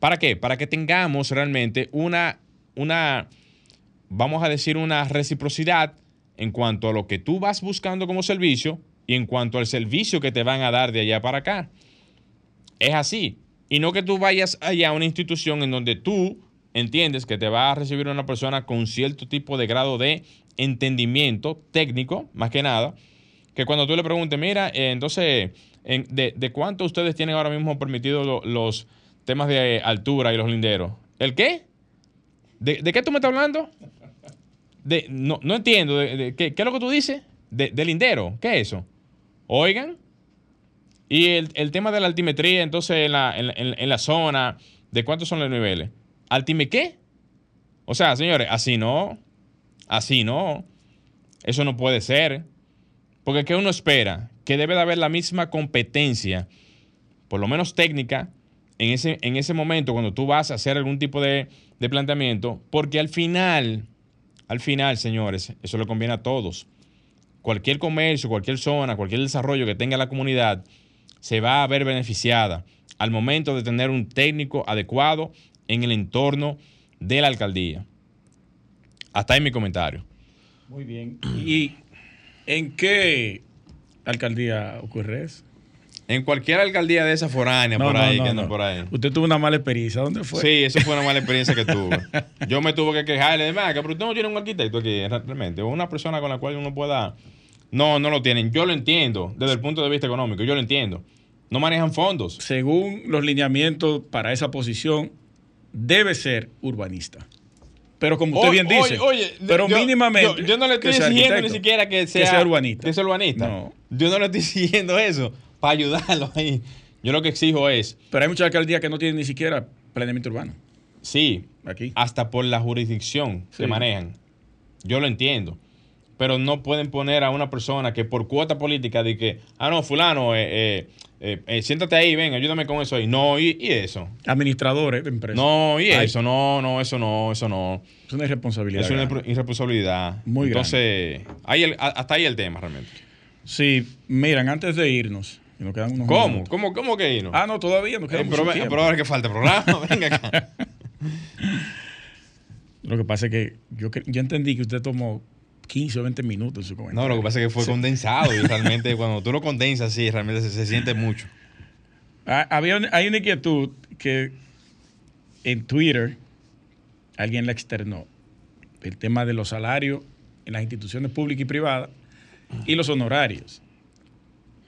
¿Para qué? Para que tengamos realmente una, una, vamos a decir, una reciprocidad en cuanto a lo que tú vas buscando como servicio y en cuanto al servicio que te van a dar de allá para acá. Es así. Y no que tú vayas allá a una institución en donde tú entiendes que te va a recibir una persona con cierto tipo de grado de entendimiento técnico, más que nada, que cuando tú le preguntes, mira, eh, entonces, de, cuánto ustedes tienen ahora mismo permitido los temas de altura y los linderos? ¿El qué? ¿De, qué tú me estás hablando? De, no, entiendo. ¿qué, ¿Qué es lo que tú dices? de, de lindero. ¿Qué es eso? Oigan. Y el, el tema de la altimetría, entonces, en la, en- en la zona, ¿de cuántos son los niveles? ¿Altime qué? O sea, señores, así no. Así no. Eso no puede ser. Porque ¿qué uno espera? Que debe de haber la misma competencia, por lo menos técnica, en ese, en ese momento cuando tú vas a hacer algún tipo de, de planteamiento, porque al final, al final, señores, eso le conviene a todos. Cualquier comercio, cualquier zona, cualquier desarrollo que tenga la comunidad, se va a ver beneficiada al momento de tener un técnico adecuado en el entorno de la alcaldía. Hasta ahí mi comentario. Muy bien. ¿Y en qué alcaldía ocurre eso? En cualquier alcaldía de esa foránea, por ahí, que andan por ahí. Usted tuvo una mala experiencia. ¿Dónde fue? Sí, eso fue una mala experiencia que tuve. Yo me tuve que quejar le dije, "Venga, pero usted no tiene un arquitecto aquí, realmente, o una persona con la cual uno pueda... No, no lo tienen. Yo lo entiendo desde el punto de vista económico, yo lo entiendo. No manejan fondos. Según los lineamientos para esa posición, debe ser urbanista. Pero como usted bien dice, oye, oye, pero yo- mínimamente. Yo, yo no le estoy sea exigiendo ni siquiera que sea, que sea urbanista. Que sea urbanista. No. Yo no le estoy exigiendo eso para ayudarlo ahí. Yo lo que exijo es, Pero hay muchas alcaldías que no tienen ni siquiera planeamiento urbano. sí, Aquí. hasta por la jurisdicción Sí. que manejan. Yo lo entiendo. Pero no pueden poner a una persona que por cuota política de que, ah, no, fulano, eh, eh, eh, eh, siéntate ahí, ven, ayúdame con eso ahí. No, y, y eso. Administradores de empresas. No, y Ay. eso, no, no, eso no, eso no. Es una irresponsabilidad. Es una grande. irre- irresponsabilidad. Muy Entonces, ahí el- hasta ahí el tema realmente. Sí, miran, antes de irnos, que nos quedan unos ¿Cómo? minutos. ¿Cómo, cómo que no? Ah, no, todavía nos queda Eh, pero, pero ahora que falta programa, venga acá. Lo que pasa es que yo, yo entendí que usted tomó 15 o 20 minutos en su comentario. No, lo que pasa es que fue condensado y realmente cuando tú lo condensas, sí, realmente se, se siente mucho. Ah, había hay una inquietud que en Twitter alguien la externó. El tema de los salarios en las instituciones públicas y privadas y los honorarios.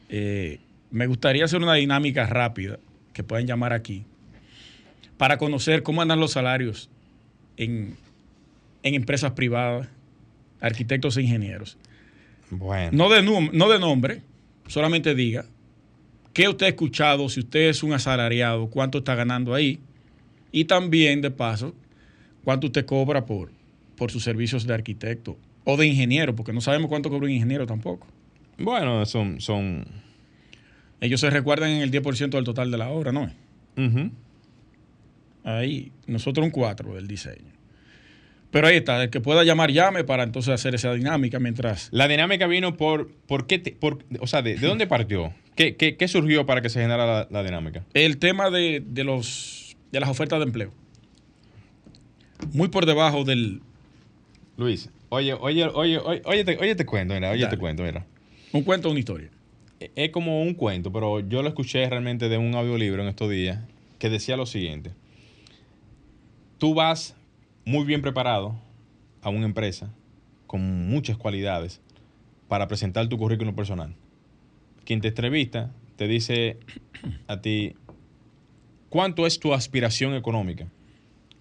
Eh, me gustaría hacer una dinámica rápida que puedan llamar aquí para conocer cómo andan los salarios en, en empresas privadas, arquitectos e ingenieros. Bueno. No de, no de nombre, solamente diga qué usted ha escuchado, si usted es un asalariado, cuánto está ganando ahí. Y también, de paso, cuánto usted cobra por, por sus servicios de arquitecto o de ingeniero, porque no sabemos cuánto cobra un ingeniero tampoco. Bueno, son... son Ellos se recuerdan en el 10% del total de la obra, ¿no? ujú. Ahí, nosotros un 4 del diseño. Pero ahí está, el que pueda llamar, llame para entonces hacer esa dinámica mientras... La dinámica vino por... por, qué te- por o sea, ¿de, de dónde partió? ¿Qué, qué, qué surgió para que se generara la, la dinámica? El tema de, de los, de las ofertas de empleo. Muy por debajo del, Luis, oye, oye, oye, oye, oye, te, oye, te cuento, mira, oye, Dale. te cuento, mira. Un cuento o una historia. E- Es como un cuento, pero yo lo escuché realmente de un audiolibro en estos días que decía lo siguiente. Tú vas muy bien preparado a una empresa con muchas cualidades para presentar tu currículum personal. Quien te entrevista te dice a ti, ¿cuánto es tu aspiración económica?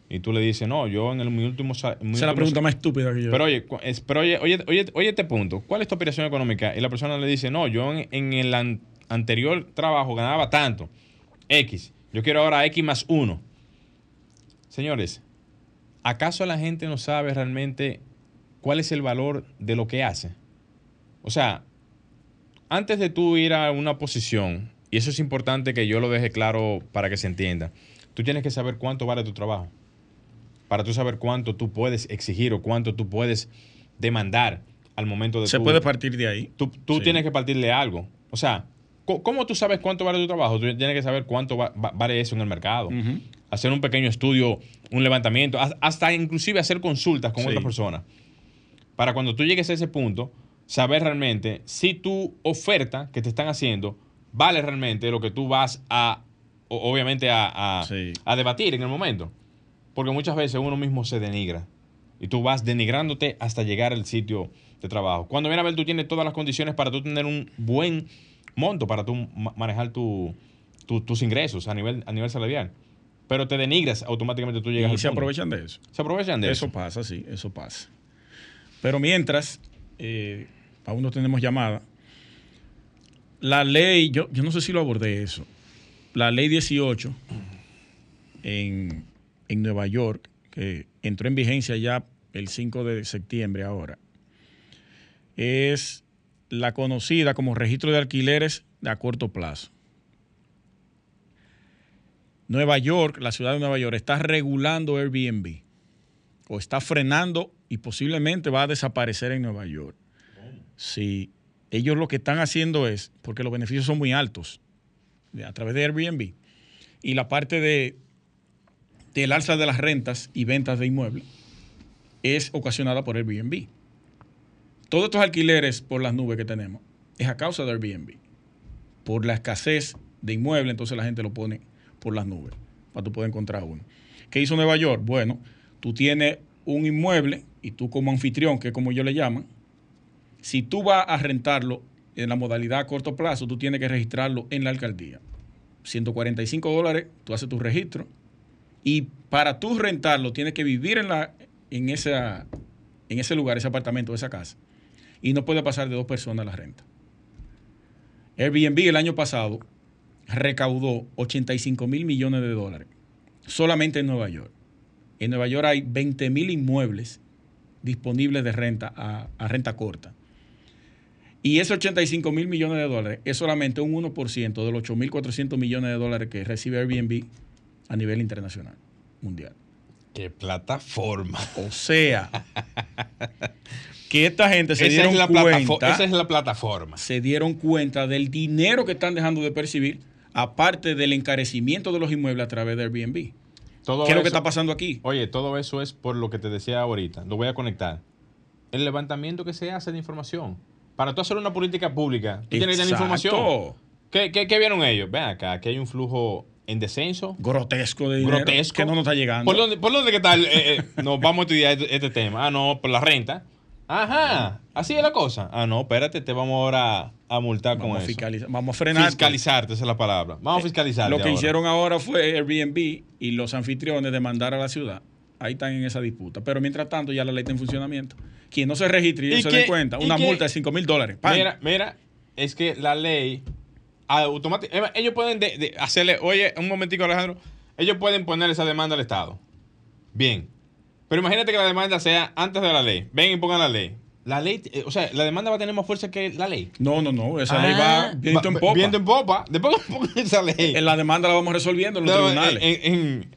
Y tú le dices, no, yo en el, mi último... Esa es la pregunta más estúpida que yo. pero oye, cu- es- pero oye, oye, oye, oye este punto. ¿Cuál es tu aspiración económica? Y la persona le dice, no, yo en, en el an- anterior trabajo ganaba tanto. X. Yo quiero ahora X más 1. Señores, ¿acaso la gente no sabe realmente cuál es el valor de lo que hace? O sea, antes de tú ir a una posición, y eso es importante que yo lo deje claro para que se entienda, tú tienes que saber cuánto vale tu trabajo para tú saber cuánto tú puedes exigir o cuánto tú puedes demandar al momento de Se tú- puede partir de ahí. Tú, tú Sí. tienes que partir de algo. O sea, ¿cómo tú sabes cuánto vale tu trabajo? Tú tienes que saber cuánto va- va- vale eso en el mercado. Hacer un pequeño estudio, un levantamiento, hasta inclusive hacer consultas con Sí. otras personas. Para cuando tú llegues a ese punto, saber realmente si tu oferta que te están haciendo vale realmente lo que tú vas a, obviamente, a, a- Sí. a debatir en el momento. Porque muchas veces uno mismo se denigra. Y tú vas denigrándote hasta llegar al sitio de trabajo. Cuando viene a ver, tú tienes todas las condiciones para tú tener un buen monto, para tú ma- manejar tu- tu- tus ingresos a nivel, a nivel salarial. Pero te denigras automáticamente, tú llegas Y al se punto. aprovechan de eso. Se aprovechan de eso. Eso pasa, sí, eso pasa. Pero mientras, eh, aún no tenemos llamada. La ley, yo, yo no sé si lo abordé eso. La ley 18 en, en Nueva York, que entró en vigencia ya el 5 de septiembre ahora, es la conocida como registro de alquileres a corto plazo. Nueva York, la ciudad de Nueva York, está regulando Airbnb o está frenando y posiblemente va a desaparecer en Nueva York. Si ellos lo que están haciendo es, porque los beneficios son muy altos a través de Airbnb y la parte de del alza de las rentas y ventas de inmuebles es ocasionada por Airbnb. Todos estos alquileres por las nubes que tenemos es a causa de Airbnb. Por la escasez de inmuebles, entonces la gente lo pone por las nubes para tú poder encontrar uno. ¿Qué hizo Nueva York? Bueno, tú tienes un inmueble y tú como anfitrión, que es como yo le llaman, si tú vas a rentarlo en la modalidad a corto plazo, tú tienes que registrarlo en la alcaldía. 145 dólares, tú haces tu registro y para tú rentarlo tienes que vivir en, la, en, esa, en ese lugar, ese apartamento, esa casa. Y no puede pasar de dos personas la renta. Airbnb el año pasado recaudó 85 mil millones de dólares solamente en Nueva York. En Nueva York hay 20 mil inmuebles disponibles de renta a, a renta corta. Y esos 85 mil millones de dólares es solamente un 1% de los 8.400 millones de dólares que recibe Airbnb a nivel internacional, mundial. ¡Qué plataforma! O sea, que esta gente se esa, dieron es la cuenta. esa es la plataforma. Se dieron cuenta del dinero que están dejando de percibir, aparte del encarecimiento de los inmuebles a través de Airbnb. Todo ¿Qué es lo que está pasando aquí? Oye, todo eso es por lo que te decía ahorita. Lo voy a conectar. El levantamiento que se hace de información. Para tú hacer una política pública, tú tienes que tener Exacto. información. ¿Qué, qué, qué vieron ellos? Ven acá, aquí hay un flujo en descenso. Grotesco de dinero grotesco. que no nos está llegando. ¿Por dónde, por dónde que está? el- eh, eh, no, vamos a estudiar este, este tema. Ah, no, por la renta. Ajá, así es la cosa. Ah, no, espérate, te vamos ahora a multar vamos, con a eso. fiscalizar, vamos a frenar. Fiscalizarte, esa es la palabra. Vamos a fiscalizarte. Lo que ahora. hicieron ahora fue Airbnb y los anfitriones demandar a la ciudad. Ahí están en esa disputa. Pero mientras tanto, ya la ley está en funcionamiento. Quien no se registre y, ¿Y no se dé cuenta, una qué- multa de 5 mil dólares. ¡Pam! Mira, mira, es que la ley automáticamente, ellos pueden de- de hacerle, oye, un momentico Alejandro, ellos pueden poner esa demanda al Estado. Bien. Pero imagínate que la demanda sea antes de la ley. Ven y pongan la ley. La ley, eh, o sea, la demanda va a tener más fuerza que la ley. No, no, no. Esa ley va viento en popa. Viento en popa. Después esa ley. En la demanda la vamos resolviendo en los tribunales. en- en-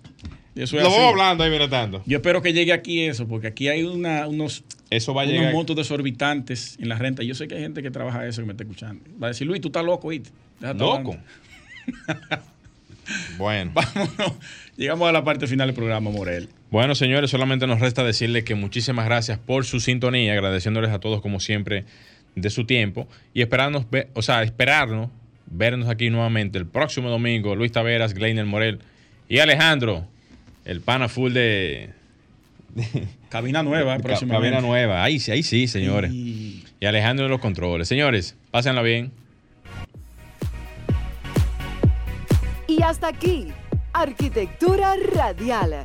Y eso es lo así. vamos hablando ahí, mira tanto. Yo espero que llegue aquí eso, porque aquí hay una, unos, Eso va a unos montos desorbitantes en la renta. Yo sé que hay gente que trabaja eso que me está escuchando. Va a decir, Luis, tú estás loco. Déjate Loco. hablando". bueno. Vámonos. Llegamos a la parte final del programa, Morel. Bueno, señores, solamente nos resta decirles que muchísimas gracias por su sintonía, agradeciéndoles a todos como siempre de su tiempo y esperarnos, o sea, esperarnos, vernos aquí nuevamente el próximo domingo. Luis Taveras, Gleiner Morel y Alejandro, el pana full de, Cabina nueva, próximamente. cabina nueva. Ahí sí, ahí sí, señores. Y- Y Alejandro de los controles. Señores, pásenla bien. Y hasta aquí, Arquitectura Radial,